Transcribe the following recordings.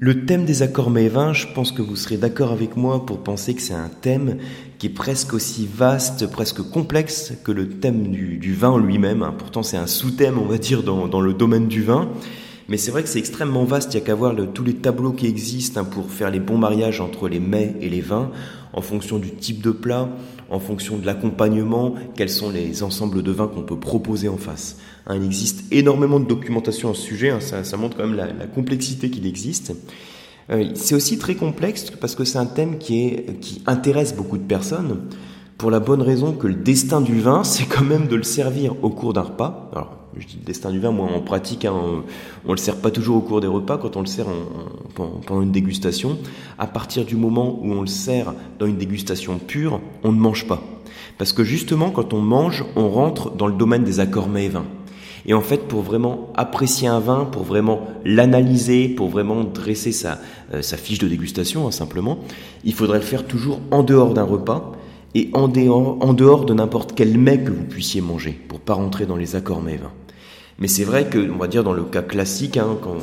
Le thème des accords mets vins, je pense que vous serez d'accord avec moi pour penser que c'est un thème qui est presque aussi vaste, presque complexe que le thème du, vin lui-même. Hein. Pourtant, c'est un sous-thème, on va dire, dans, le domaine du vin. Mais c'est vrai que c'est extrêmement vaste. Il y a qu'à voir tous les tableaux qui existent hein, pour faire les bons mariages entre les mets et les vins, en fonction du type de plat, en fonction de l'accompagnement, quels sont les ensembles de vins qu'on peut proposer en face. Hein, il existe énormément de documentation à ce sujet, hein, ça, montre quand même la, complexité qu'il existe. Euh, c'est aussi très complexe parce que c'est un thème qui, est, qui intéresse beaucoup de personnes pour la bonne raison que le destin du vin, c'est quand même de le servir au cours d'un repas. Alors, je dis le destin du vin, moi en pratique, hein, on, le sert pas toujours au cours des repas, quand on le sert pendant une dégustation. À partir du moment où on le sert dans une dégustation pure, on ne mange pas. Parce que justement, quand on mange, on rentre dans le domaine des accords mets et vins. Et en fait, pour vraiment apprécier un vin, pour vraiment l'analyser, pour vraiment dresser sa, euh, sa fiche de dégustation, hein, simplement, il faudrait le faire toujours en dehors d'un repas et en dehors, en dehors de n'importe quel mets que vous puissiez manger, pour pas rentrer dans les accords mets vins. Mais c'est vrai que, on va dire dans le cas classique, hein, quand,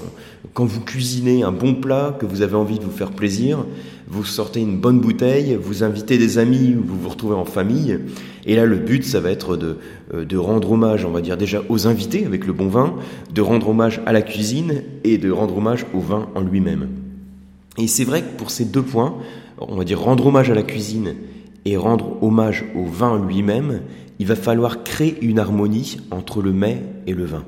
quand vous cuisinez un bon plat, que vous avez envie de vous faire plaisir, vous sortez une bonne bouteille, vous invitez des amis, vous vous retrouvez en famille, et là le but ça va être de, euh, de rendre hommage, on va dire déjà aux invités avec le bon vin, de rendre hommage à la cuisine et de rendre hommage au vin en lui-même. Et c'est vrai que pour ces deux points, on va dire rendre hommage à la cuisine et rendre hommage au vin lui-même, il va falloir créer une harmonie entre le mets et le vin.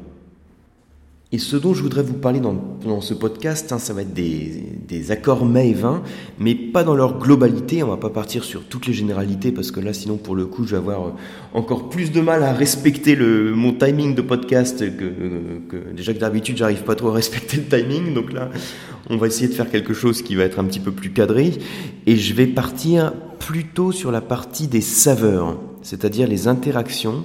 Et ce dont je voudrais vous parler dans, ce podcast, hein, ça va être des, accords mets et vins, mais pas dans leur globalité. On va pas partir sur toutes les généralités parce que là, sinon, pour le coup, je vais avoir encore plus de mal à respecter le, mon timing de podcast que, que déjà que d'habitude, j'arrive pas trop à respecter le timing. Donc là, on va essayer de faire quelque chose qui va être un petit peu plus cadré. Et je vais partir plutôt sur la partie des saveurs, c'est-à-dire les interactions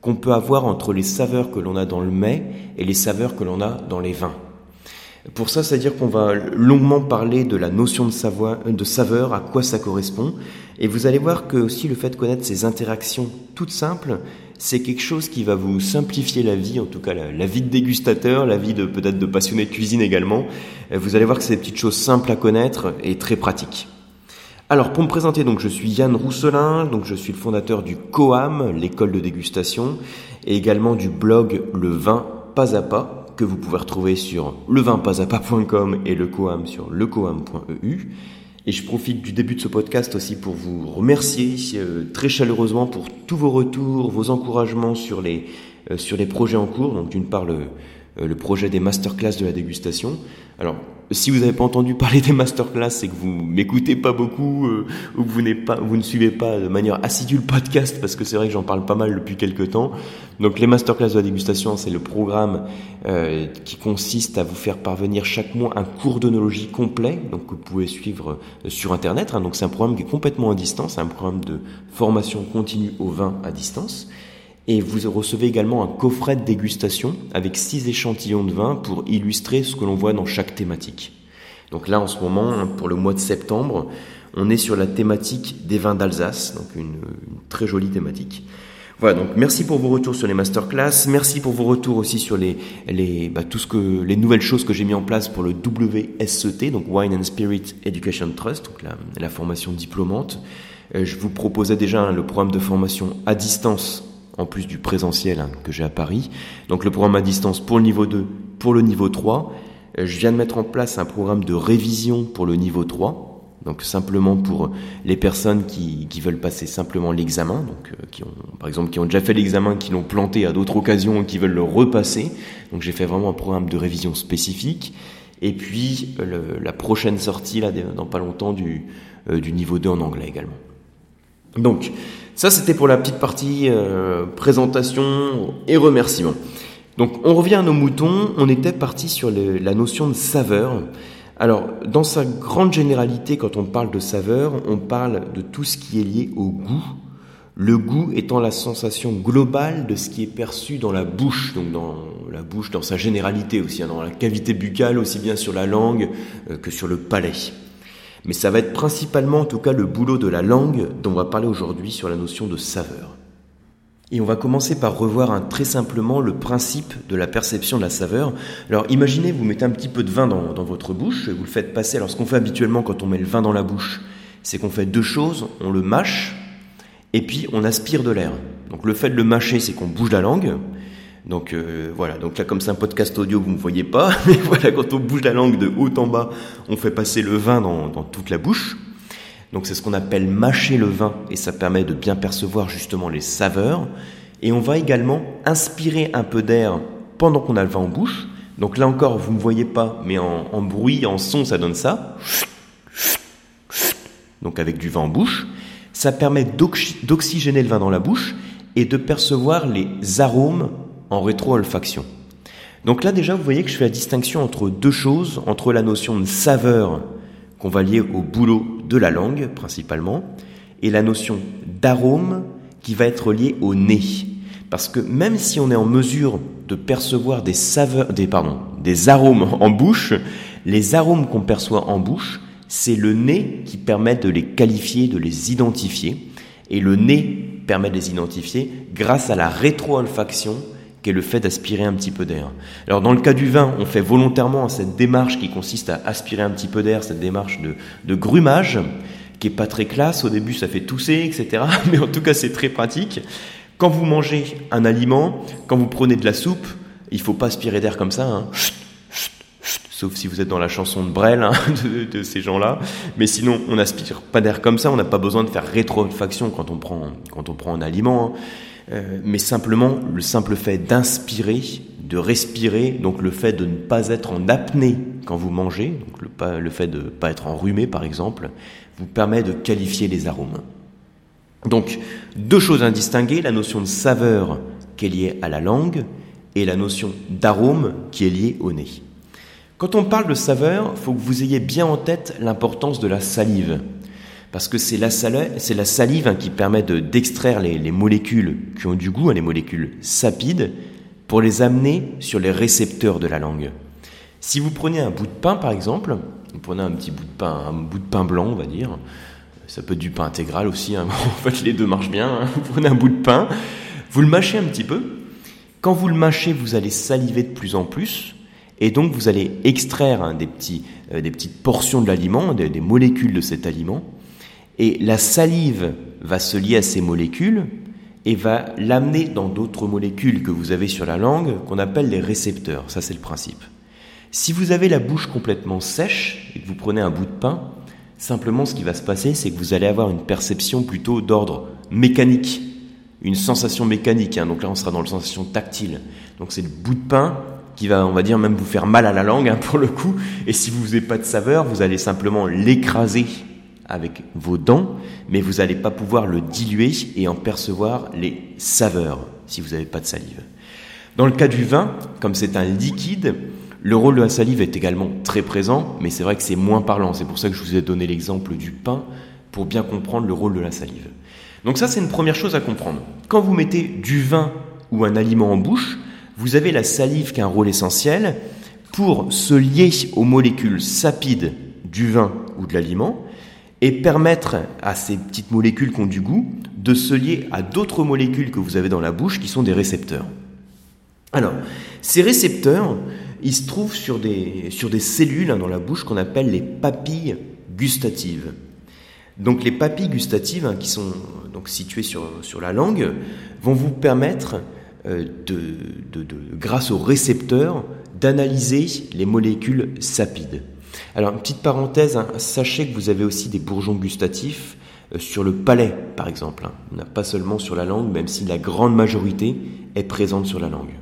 qu'on peut avoir entre les saveurs que l'on a dans le mets et les saveurs que l'on a dans les vins. Pour ça, c'est-à-dire qu'on va longuement parler de la notion de, de saveur, à quoi ça correspond, et vous allez voir que aussi le fait de connaître ces interactions toutes simples, c'est quelque chose qui va vous simplifier la vie, en tout cas la, vie de dégustateur, la vie de peut-être de passionné de cuisine également. Vous allez voir que c'est des petites choses simples à connaître et très pratiques. Alors pour me présenter, donc je suis Yann Rousselin, donc je suis le fondateur du COAM, l'école de dégustation, et également du blog Le Vin Pas à Pas, que vous pouvez retrouver sur levinpasapa.com et le COAM sur lecoam.eu. Et je profite du début de ce podcast aussi pour vous remercier euh, très chaleureusement pour tous vos retours, vos encouragements sur les, euh, sur les projets en cours. Donc d'une part le, euh, le projet des masterclass de la dégustation. Alors, si vous n'avez pas entendu parler des masterclass, c'est que vous m'écoutez pas beaucoup euh, ou que vous, pas, vous ne suivez pas de manière assidue le podcast parce que c'est vrai que j'en parle pas mal depuis quelques temps. Donc les masterclass de la dégustation, c'est le programme euh, qui consiste à vous faire parvenir chaque mois un cours d'onologie complet, donc que vous pouvez suivre sur internet. Hein. Donc c'est un programme qui est complètement à distance, un programme de formation continue au vin à distance. Et vous recevez également un coffret de dégustation avec six échantillons de vin pour illustrer ce que l'on voit dans chaque thématique. Donc là, en ce moment, hein, pour le mois de septembre, on est sur la thématique des vins d'Alsace, donc une, très jolie thématique. Voilà, donc merci pour vos retours sur les masterclass, merci pour vos retours aussi sur les, les, bah, tout ce que, les nouvelles choses que j'ai mis en place pour le WSET, donc Wine and Spirit Education Trust, donc la, formation diplômante. Euh, je vous proposais déjà hein, le programme de formation à distance en plus du présentiel hein, que j'ai à Paris. Donc le programme à distance pour le niveau 2, pour le niveau 3. Euh, je viens de mettre en place un programme de révision pour le niveau 3. Donc simplement pour les personnes qui, qui veulent passer simplement l'examen, donc euh, qui ont par exemple qui ont déjà fait l'examen, qui l'ont planté à d'autres occasions et qui veulent le repasser. Donc j'ai fait vraiment un programme de révision spécifique. Et puis la prochaine sortie là dans pas longtemps du, euh, du niveau 2 en anglais également. Donc ça, c'était pour la petite partie euh, présentation et remerciements. Donc, on revient à nos moutons. On était parti sur la notion de saveur. Alors, dans sa grande généralité, quand on parle de saveur, on parle de tout ce qui est lié au goût. Le goût étant la sensation globale de ce qui est perçu dans la bouche, donc dans la bouche dans sa généralité aussi, hein, dans la cavité buccale, aussi bien sur la langue euh, que sur le palais. Mais ça va être principalement en tout cas le boulot de la langue dont on va parler aujourd'hui sur la notion de saveur. Et on va commencer par revoir très simplement le principe de la perception de la saveur. Alors imaginez, vous mettez un petit peu de vin dans, dans votre bouche, et vous le faites passer. Alors ce qu'on fait habituellement quand on met le vin dans la bouche, c'est qu'on fait deux choses. On le mâche, et puis on aspire de l'air. Donc le fait de le mâcher, c'est qu'on bouge la langue. Donc euh, voilà, donc là comme c'est un podcast audio, vous ne voyez pas, mais voilà, quand on bouge la langue de haut en bas, on fait passer le vin dans, dans toute la bouche. Donc c'est ce qu'on appelle mâcher le vin et ça permet de bien percevoir justement les saveurs. Et on va également inspirer un peu d'air pendant qu'on a le vin en bouche. Donc là encore, vous ne voyez pas, mais en, bruit, en son, ça donne ça. Donc avec du vin en bouche. Ça permet d'oxygéner le vin dans la bouche et de percevoir les arômes en rétro-olfaction. Donc là déjà, vous voyez que je fais la distinction entre deux choses, entre la notion de saveur qu'on va lier au boulot de la langue principalement, et la notion d'arôme qui va être liée au nez. Parce que même si on est en mesure de percevoir des saveurs, des, des arômes en bouche, les arômes qu'on perçoit en bouche, c'est le nez qui permet de les qualifier, de les identifier. Et le nez permet de les identifier grâce à la rétro-olfaction qui le fait d'aspirer un petit peu d'air. Alors dans le cas du vin, on fait volontairement cette démarche qui consiste à aspirer un petit peu d'air, cette démarche de, grumage, qui est pas très classe. Au début, ça fait tousser, etc. Mais en tout cas, c'est très pratique. Quand vous mangez un aliment, quand vous prenez de la soupe, il faut pas aspirer d'air comme ça. Hein. Sauf si vous êtes dans la chanson de Brel hein, de, ces gens-là. Mais sinon, on n'aspire pas d'air comme ça. On n'a pas besoin de faire rétro-olfaction quand on prend quand on prend un aliment. Hein. Euh, mais simplement le simple fait d'inspirer, de respirer, donc le fait de ne pas être en apnée quand vous mangez, donc le, le fait de ne pas être enrhumé par exemple, vous permet de qualifier les arômes. Donc deux choses à distinguer, la notion de saveur qui est liée à la langue et la notion d'arôme qui est liée au nez. Quand on parle de saveur, il faut que vous ayez bien en tête l'importance de la salive parce que c'est la, salive hein, qui permet d'extraire les, les, molécules qui ont du goût, hein, les molécules sapides, pour les amener sur les récepteurs de la langue. Si vous prenez un bout de pain, par exemple, vous prenez un petit bout de pain, un bout de pain blanc, on va dire, ça peut être du pain intégral aussi, hein. en fait les deux marchent bien, vous prenez un bout de pain, vous le mâchez un petit peu, quand vous le mâchez, vous allez saliver de plus en plus, et donc vous allez extraire euh, des petites portions de l'aliment, des molécules de cet aliment, et la salive va se lier à ces molécules et va l'amener dans d'autres molécules que vous avez sur la langue qu'on appelle les récepteurs. Ça, c'est le principe. Si vous avez la bouche complètement sèche et que vous prenez un bout de pain, simplement ce qui va se passer, c'est que vous allez avoir une perception plutôt d'ordre mécanique, une sensation mécanique. Hein. Donc là, on sera dans la sensation tactile. Donc c'est le bout de pain qui va, on va dire, même vous faire mal à la langue hein, pour le coup. Et si vous n'avez pas de saveur, vous allez simplement l'écraser avec vos dents, mais vous n'allez pas pouvoir le diluer et en percevoir les saveurs si vous n'avez pas de salive. Dans le cas du vin, comme c'est un liquide, le rôle de la salive est également très présent, mais c'est vrai que c'est moins parlant. C'est pour ça que je vous ai donné l'exemple du pain pour bien comprendre le rôle de la salive. Donc ça, c'est une première chose à comprendre. Quand vous mettez du vin ou un aliment en bouche, vous avez la salive qui a un rôle essentiel pour se lier aux molécules sapides du vin ou de l'aliment et permettre à ces petites molécules qui ont du goût de se lier à d'autres molécules que vous avez dans la bouche qui sont des récepteurs. Alors, ces récepteurs, ils se trouvent sur des, cellules hein, dans la bouche qu'on appelle les papilles gustatives. Donc les papilles gustatives, hein, qui sont donc situées sur, la langue, vont vous permettre, euh, grâce aux récepteurs, d'analyser les molécules sapides. Alors, une petite parenthèse, hein, sachez que vous avez aussi des bourgeons gustatifs euh, sur le palais, par exemple. Hein. On n'a pas seulement sur la langue, même si la grande majorité est présente sur la langue.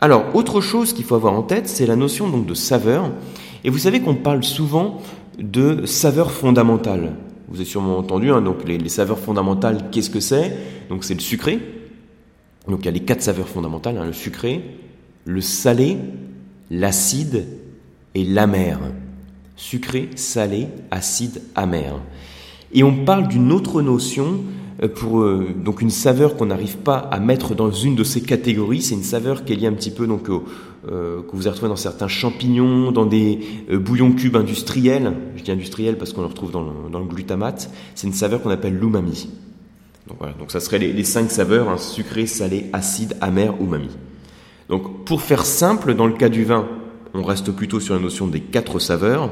Alors, autre chose qu'il faut avoir en tête, c'est la notion donc de saveur. Et vous savez qu'on parle souvent de saveur fondamentale. Vous avez sûrement entendu, hein, donc les, saveurs fondamentales, qu'est-ce que c'est? Donc c'est le sucré. Donc il y a les quatre saveurs fondamentales, le sucré, le salé, l'acide et l'amer. Sucré, salé, acide, amer. Et on parle d'une autre notion euh, pour euh, donc une saveur qu'on n'arrive pas à mettre dans une de ces catégories. C'est une saveur qui est liée un petit peu donc euh, que vous avez retrouvé dans certains champignons, dans des bouillons cubes industriels. Je dis industriels parce qu'on le retrouve dans le, dans le glutamate. C'est une saveur qu'on appelle l'umami. Donc voilà, donc ça serait les, cinq saveurs, hein, sucré, salé, acide, amer, umami. Donc pour faire simple, dans le cas du vin, on reste plutôt sur la notion des quatre saveurs,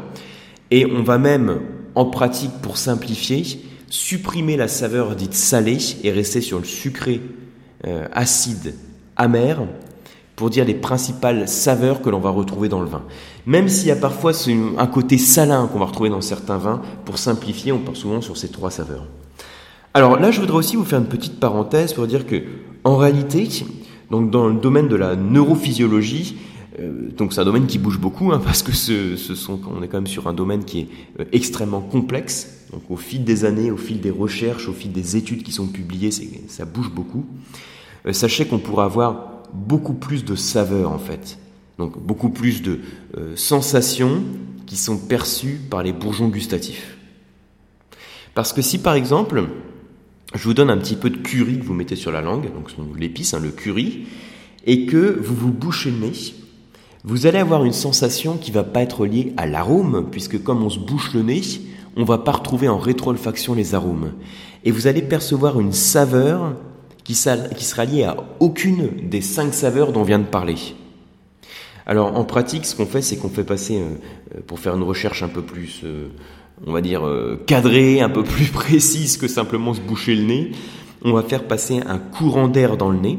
et on va même, en pratique, pour simplifier, supprimer la saveur dite salée et rester sur le sucré, euh, acide, amer, pour dire les principales saveurs que l'on va retrouver dans le vin. Même s'il y a parfois un côté salin qu'on va retrouver dans certains vins, pour simplifier, on part souvent sur ces trois saveurs. Alors là, je voudrais aussi vous faire une petite parenthèse pour dire que, en réalité, dans le domaine de la neurophysiologie, euh, donc c'est un domaine qui bouge beaucoup hein, parce que ce, sont, on est quand même sur un domaine qui est euh, extrêmement complexe. Donc au fil des années, au fil des recherches, au fil des études qui sont publiées, ça bouge beaucoup. Euh, sachez qu'on pourra avoir beaucoup plus de saveurs en fait. Donc beaucoup plus de sensations qui sont perçues par les bourgeons gustatifs. Parce que si par exemple, je vous donne un petit peu de curry que vous mettez sur la langue, donc l'épice, hein, le curry, et que vous vous bouchez le nez, vous allez avoir une sensation qui va pas être liée à l'arôme, puisque comme on se bouche le nez, on va pas retrouver en rétro-olfaction les arômes. Et vous allez percevoir une saveur qui, sera liée à aucune des cinq saveurs dont on vient de parler. Alors en pratique, ce qu'on fait, c'est qu'on fait passer, euh, pour faire une recherche un peu plus euh, on va dire, euh, cadrée, un peu plus précise que simplement se boucher le nez, on va faire passer un courant d'air dans le nez.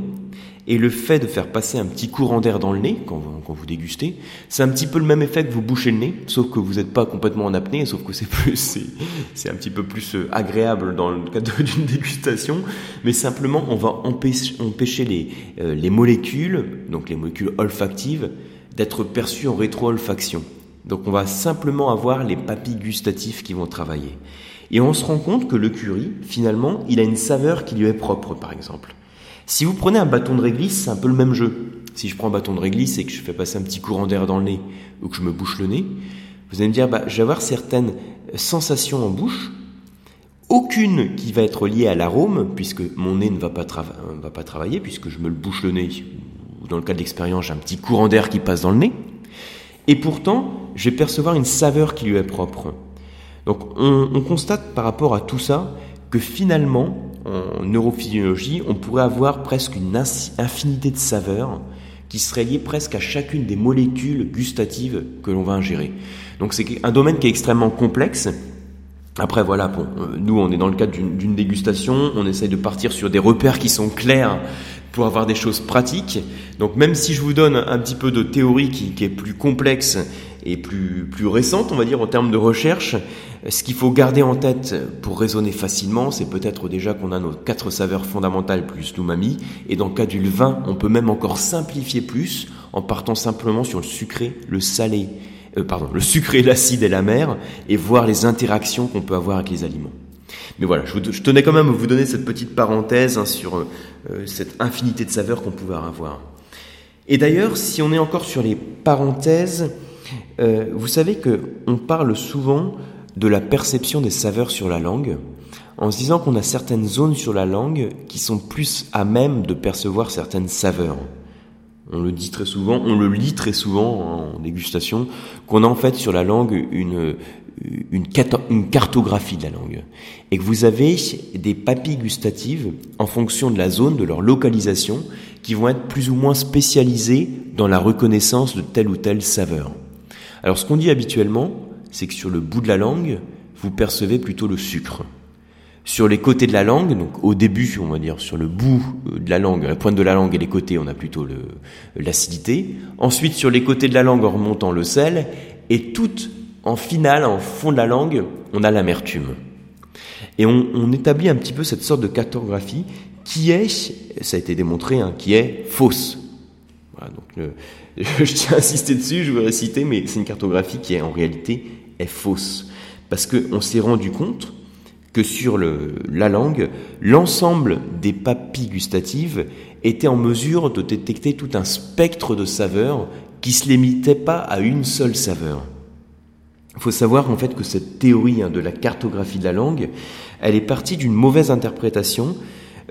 Et le fait de faire passer un petit courant d'air dans le nez, quand vous, dégustez, c'est un petit peu le même effet que vous bouchez le nez, sauf que vous n'êtes pas complètement en apnée, sauf que c'est plus, c'est, un petit peu plus euh, agréable dans le cadre d'une dégustation, mais simplement on va empêcher, empêcher les, euh, les molécules, donc les molécules olfactives, d'être perçues en rétro-olfaction. Donc on va simplement avoir les papilles gustatives qui vont travailler. Et on se rend compte que le curry, finalement, il a une saveur qui lui est propre, par exemple. Si vous prenez un bâton de réglisse, c'est un peu le même jeu. Si je prends un bâton de réglisse et que je fais passer un petit courant d'air dans le nez ou que je me bouche le nez, vous allez me dire, bah, je vais avoir certaines sensations en bouche, aucune qui va être liée à l'arôme, puisque mon nez ne va pas, pas travailler, puisque je me le bouche le nez, ou dans le cas de l'expérience, j'ai un petit courant d'air qui passe dans le nez. Et pourtant, je vais percevoir une saveur qui lui est propre. Donc on, constate par rapport à tout ça que finalement, en neurophysiologie, on pourrait avoir presque une infinité de saveurs qui seraient liées presque à chacune des molécules gustatives que l'on va ingérer. Donc c'est un domaine qui est extrêmement complexe. Après voilà, bon, euh, nous on est dans le cadre d'une dégustation, on essaye de partir sur des repères qui sont clairs pour avoir des choses pratiques. Donc même si je vous donne un petit peu de théorie qui, est plus complexe et plus, plus récente, on va dire, en termes de recherche. Ce qu'il faut garder en tête pour raisonner facilement, c'est peut-être déjà qu'on a nos quatre saveurs fondamentales plus l'umami, et dans le cas du vin, on peut même encore simplifier plus en partant simplement sur le sucré, le salé, euh, pardon, le sucré, l'acide et la mer, et voir les interactions qu'on peut avoir avec les aliments. Mais voilà, je, tenais quand même à vous donner cette petite parenthèse hein, sur euh, cette infinité de saveurs qu'on pouvait avoir. Et d'ailleurs, si on est encore sur les parenthèses, euh, vous savez que on parle souvent de la perception des saveurs sur la langue, en se disant qu'on a certaines zones sur la langue qui sont plus à même de percevoir certaines saveurs. On le dit très souvent, on le lit très souvent en dégustation, qu'on a en fait sur la langue une, une, cartographie de la langue. Et que vous avez des papilles gustatives en fonction de la zone, de leur localisation, qui vont être plus ou moins spécialisées dans la reconnaissance de telle ou telle saveur. Alors ce qu'on dit habituellement, c'est que sur le bout de la langue, vous percevez plutôt le sucre. Sur les côtés de la langue, donc au début, on va dire sur le bout euh, de la langue, la pointe de la langue et les côtés, on a plutôt l'acidité. Ensuite, sur les côtés de la langue, en remontant le sel. Et tout en finale, en fond de la langue, on a l'amertume. Et on, établit un petit peu cette sorte de cartographie qui est, ça a été démontré, hein, qui est fausse. Voilà, donc le, je tiens à insister dessus, je vais réciter, mais c'est une cartographie qui en réalité est fausse. Parce qu'on s'est rendu compte que sur la langue, l'ensemble des papilles gustatives était en mesure de détecter tout un spectre de saveurs qui se limitait pas à une seule saveur. Il faut savoir en fait que cette théorie hein, de la cartographie de la langue, elle est partie d'une mauvaise interprétation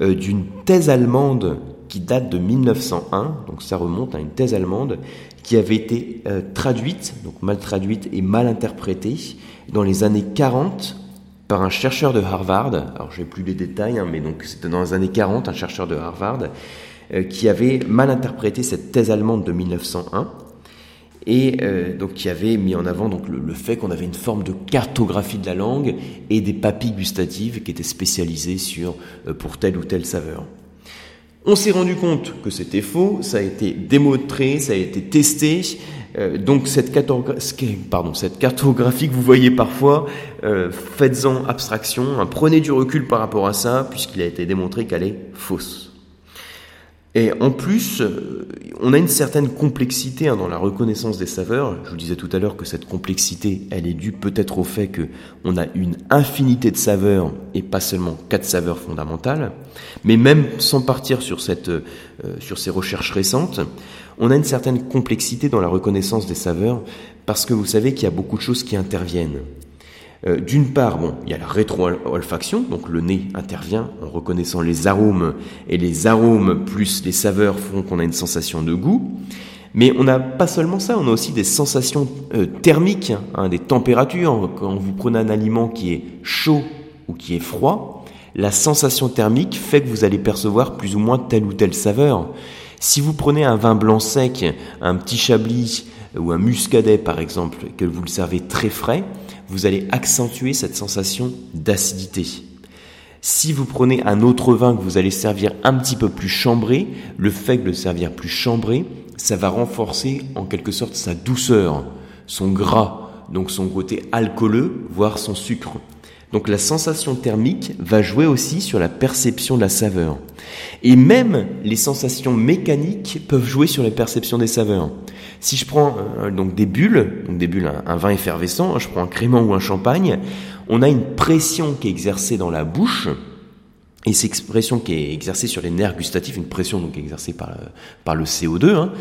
euh, d'une thèse allemande qui date de 1901, donc ça remonte à une thèse allemande qui avait été euh, traduite, donc mal traduite et mal interprétée dans les années 40 par un chercheur de Harvard. Alors, je n'ai plus les détails, hein, mais donc c'était dans les années 40, un chercheur de Harvard euh, qui avait mal interprété cette thèse allemande de 1901 et euh, donc qui avait mis en avant donc le, fait qu'on avait une forme de cartographie de la langue et des papilles gustatives qui étaient spécialisées sur euh, pour telle ou telle saveur. On s'est rendu compte que c'était faux, ça a été démontré, ça a été testé. Euh, donc cette, cartographie que vous voyez parfois, faites-en abstraction, hein, prenez du recul par rapport à ça, puisqu'il a été démontré qu'elle est fausse. Et en plus, euh, on a une certaine complexité hein, dans la reconnaissance des saveurs. Je vous disais tout à l'heure que cette complexité, elle est due peut-être au fait que on a une infinité de saveurs et pas seulement quatre saveurs fondamentales. Mais même sans partir sur cette, euh, sur ces recherches récentes, on a une certaine complexité dans la reconnaissance des saveurs parce que vous savez qu'il y a beaucoup de choses qui interviennent. Euh, d'une part, bon, il y a la rétro-olfaction, donc le nez intervient en reconnaissant les arômes, et les arômes plus les saveurs font qu'on a une sensation de goût. Mais on n'a pas seulement ça, on a aussi des sensations euh, thermiques, hein, des températures. Quand vous prenez un aliment qui est chaud ou qui est froid, la sensation thermique fait que vous allez percevoir plus ou moins telle ou telle saveur. Si vous prenez un vin blanc sec, un petit chablis ou un muscadet par exemple, que vous le servez très frais, vous allez accentuer cette sensation d'acidité. Si vous prenez un autre vin que vous allez servir un petit peu plus chambré, le fait de le servir plus chambré, ça va renforcer en quelque sorte sa douceur, son gras, donc son côté alcooleux, voire son sucre. Donc la sensation thermique va jouer aussi sur la perception de la saveur. Et même les sensations mécaniques peuvent jouer sur la perception des saveurs. Si je prends euh, donc des bulles, donc des bulles, un, vin effervescent, je prends un crément ou un champagne, on a une pression qui est exercée dans la bouche, et cette pression qui est exercée sur les nerfs gustatifs, une pression donc exercée par, le, par le CO2, hein,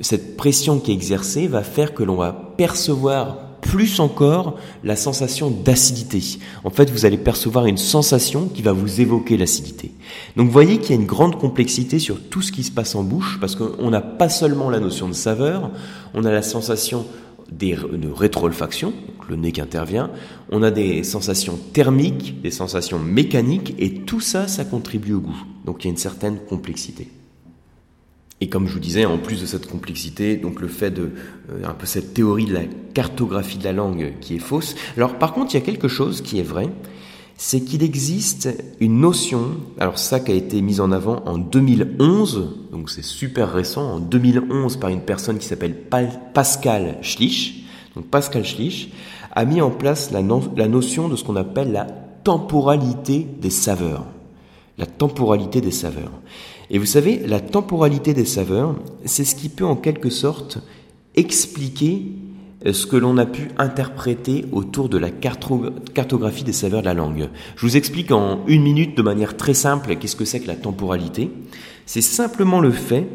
cette pression qui est exercée va faire que l'on va percevoir plus encore la sensation d'acidité. En fait, vous allez percevoir une sensation qui va vous évoquer l'acidité. Donc vous voyez qu'il y a une grande complexité sur tout ce qui se passe en bouche, parce qu'on n'a pas seulement la notion de saveur, on a la sensation de rétroolfaction, le nez qui intervient, on a des sensations thermiques, des sensations mécaniques, et tout ça, ça contribue au goût. Donc il y a une certaine complexité. Et comme je vous disais, en plus de cette complexité, donc le fait de euh, un peu cette théorie de la cartographie de la langue qui est fausse. Alors par contre, il y a quelque chose qui est vrai, c'est qu'il existe une notion, alors ça qui a été mise en avant en 2011, donc c'est super récent, en 2011 par une personne qui s'appelle Pascal Schlich. Donc Pascal Schlich a mis en place la, la notion de ce qu'on appelle la temporalité des saveurs. La temporalité des saveurs. Et vous savez, la temporalité des saveurs, c'est ce qui peut en quelque sorte expliquer euh, ce que l'on a pu interpréter autour de la cartographie des saveurs de la langue. Je vous explique en une minute de manière très simple qu'est-ce que c'est que la temporalité. C'est simplement le fait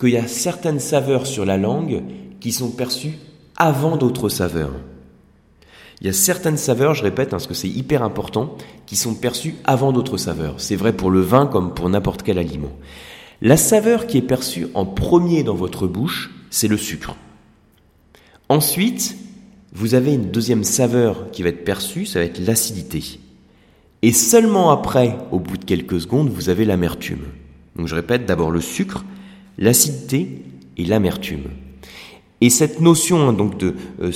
qu'il y a certaines saveurs sur la langue qui sont perçues avant d'autres saveurs. Il y a certaines saveurs, je répète, hein, parce que c'est hyper important, qui sont perçues avant d'autres saveurs. C'est vrai pour le vin comme pour n'importe quel aliment. La saveur qui est perçue en premier dans votre bouche, c'est le sucre. Ensuite, vous avez une deuxième saveur qui va être perçue, ça va être l'acidité. Et seulement après, au bout de quelques secondes, vous avez l'amertume. Donc je répète, d'abord le sucre, l'acidité et l'amertume. Et cette notion hein, donc de euh,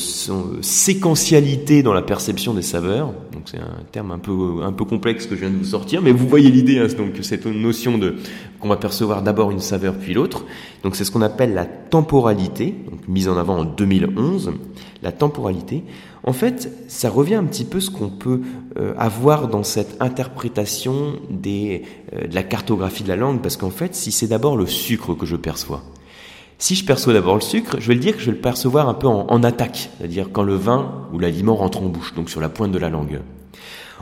séquentialité dans la perception des saveurs, donc c'est un terme un peu un peu complexe que je viens de vous sortir, mais vous voyez l'idée, hein, donc cette notion de qu'on va percevoir d'abord une saveur puis l'autre. Donc c'est ce qu'on appelle la temporalité, donc mise en avant en 2011. La temporalité, en fait, ça revient un petit peu ce qu'on peut euh, avoir dans cette interprétation des, euh, de la cartographie de la langue, parce qu'en fait, si c'est d'abord le sucre que je perçois, si je perçois d'abord le sucre, je vais le dire que je vais le percevoir un peu en, attaque, c'est-à-dire quand le vin ou l'aliment rentre en bouche, donc sur la pointe de la langue.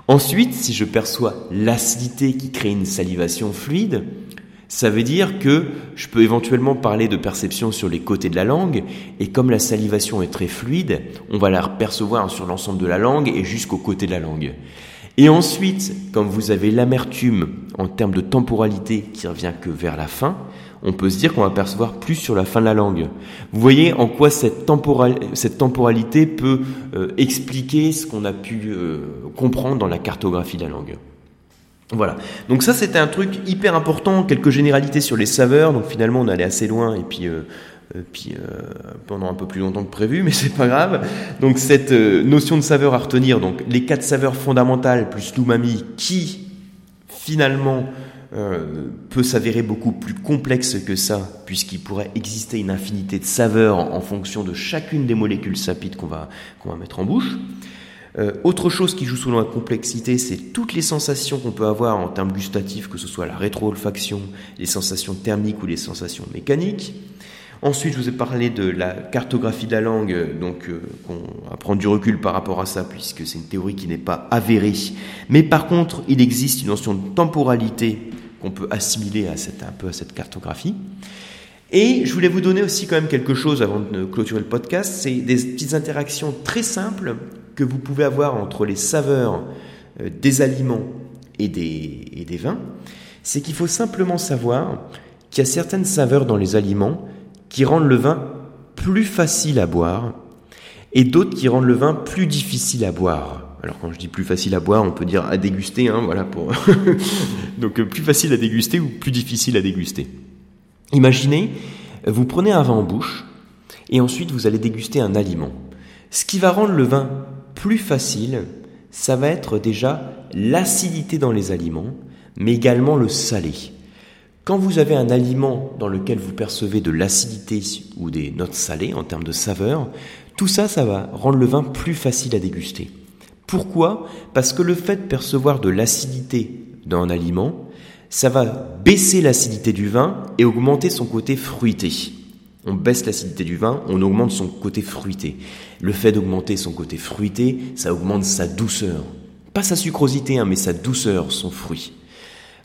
Ensuite, si je perçois l'acidité qui crée une salivation fluide, ça veut dire que je peux éventuellement parler de perception sur les côtés de la langue, et comme la salivation est très fluide, on va la percevoir sur l'ensemble de la langue et jusqu'au côté de la langue. Et ensuite, comme vous avez l'amertume en termes de temporalité qui revient que vers la fin, on peut se dire qu'on va percevoir plus sur la fin de la langue. Vous voyez en quoi cette, temporalité peut euh, expliquer ce qu'on a pu euh, comprendre dans la cartographie de la langue. Voilà. Donc ça, c'était un truc hyper important, quelques généralités sur les saveurs. Donc finalement, on allait assez loin et puis, euh, puis pendant un peu plus longtemps que prévu, mais c'est pas grave. Donc cette notion de saveur à retenir, donc les quatre saveurs fondamentales plus l'umami, qui finalement euh, peut s'avérer beaucoup plus complexe que ça, puisqu'il pourrait exister une infinité de saveurs en, fonction de chacune des molécules sapides qu'on va, qu'on va mettre en bouche. Euh, autre chose qui joue selon la complexité, c'est toutes les sensations qu'on peut avoir en termes gustatifs, que ce soit la rétro-olfaction, les sensations thermiques ou les sensations mécaniques. Ensuite, je vous ai parlé de la cartographie de la langue, donc euh, on va prendre du recul par rapport à ça, puisque c'est une théorie qui n'est pas avérée. Mais par contre, il existe une notion de temporalité qu'on peut assimiler à cette, un peu à cette cartographie. Et je voulais vous donner aussi quand même quelque chose avant de clôturer le podcast, c'est des petites interactions très simples que vous pouvez avoir entre les saveurs euh, des aliments et des, et des vins. C'est qu'il faut simplement savoir qu'il y a certaines saveurs dans les aliments qui rendent le vin plus facile à boire et d'autres qui rendent le vin plus difficile à boire. Alors quand je dis plus facile à boire, on peut dire à déguster, hein, voilà pour. Donc euh, plus facile à déguster ou plus difficile à déguster. Imaginez, vous prenez un vin en bouche et ensuite vous allez déguster un aliment. Ce qui va rendre le vin plus facile, ça va être déjà l'acidité dans les aliments, mais également le salé. Quand vous avez un aliment dans lequel vous percevez de l'acidité ou des notes salées en termes de saveur, tout ça, ça va rendre le vin plus facile à déguster. Pourquoi? Parce que le fait de percevoir de l'acidité dans un aliment, ça va baisser l'acidité du vin et augmenter son côté fruité. On baisse l'acidité du vin, on augmente son côté fruité. Le fait d'augmenter son côté fruité, ça augmente sa douceur. Pas sa sucrosité, hein, mais sa douceur, son fruit.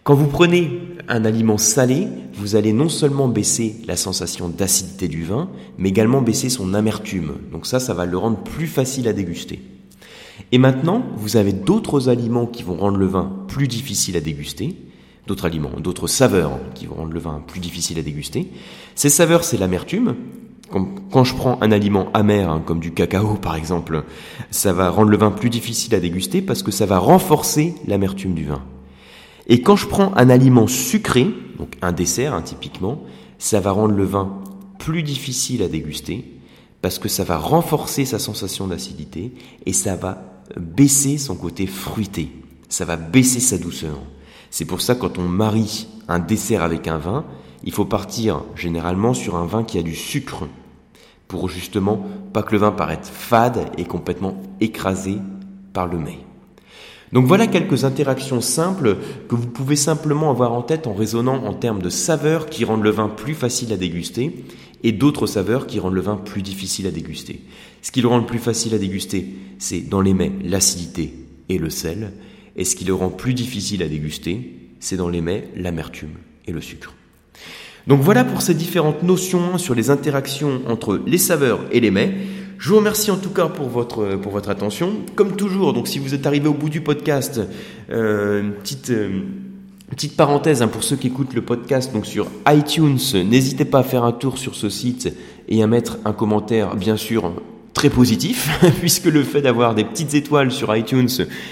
Quand vous prenez un aliment salé, vous allez non seulement baisser la sensation d'acidité du vin, mais également baisser son amertume. Donc ça, ça va le rendre plus facile à déguster. Et maintenant, vous avez d'autres aliments qui vont rendre le vin plus difficile à déguster, d'autres aliments, d'autres saveurs qui vont rendre le vin plus difficile à déguster. Ces saveurs, c'est l'amertume. Quand je prends un aliment amer, hein, comme du cacao par exemple, ça va rendre le vin plus difficile à déguster parce que ça va renforcer l'amertume du vin. Et quand je prends un aliment sucré, donc un dessert hein, typiquement, ça va rendre le vin plus difficile à déguster parce que ça va renforcer sa sensation d'acidité et ça va baisser son côté fruité, ça va baisser sa douceur. C'est pour ça quand on marie un dessert avec un vin, il faut partir généralement sur un vin qui a du sucre pour justement pas que le vin paraisse fade et complètement écrasé par le mets. Donc voilà quelques interactions simples que vous pouvez simplement avoir en tête en raisonnant en termes de saveurs qui rendent le vin plus facile à déguster et d'autres saveurs qui rendent le vin plus difficile à déguster. Ce qui le rend le plus facile à déguster, c'est dans les mets l'acidité et le sel, et ce qui le rend plus difficile à déguster, c'est dans les mets l'amertume et le sucre. Donc voilà pour ces différentes notions sur les interactions entre les saveurs et les mets. Je vous remercie en tout cas pour votre, attention. Comme toujours, donc si vous êtes arrivé au bout du podcast, euh. Euh, Petite parenthèse hein, pour ceux qui écoutent le podcast donc sur iTunes, n'hésitez pas à faire un tour sur ce site et à mettre un commentaire bien sûr très positif puisque le fait d'avoir des petites étoiles sur iTunes,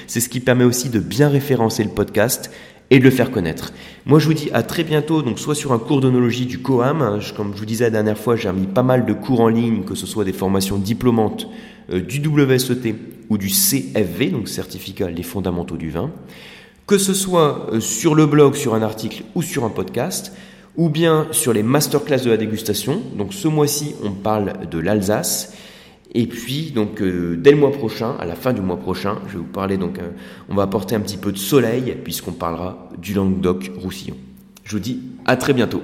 c'est ce qui permet aussi de bien référencer le podcast et de le faire connaître. Moi je vous dis à très bientôt donc soit sur un cours d'onologie du COAM, comme je vous disais la dernière fois, j'ai mis pas mal de cours en ligne que ce soit des formations diplômantes euh, du WSET ou du CFV donc certificat les fondamentaux du vin que ce soit euh, sur le blog, sur un article ou sur un podcast, ou bien sur les masterclass de la dégustation. Donc ce mois-ci, on parle de l'Alsace. Et puis, donc, euh, dès le mois prochain, à la fin du mois prochain, je vais vous parler, donc, euh, on va apporter un petit peu de soleil, puisqu'on parlera du Languedoc-Roussillon. Je vous dis à très bientôt.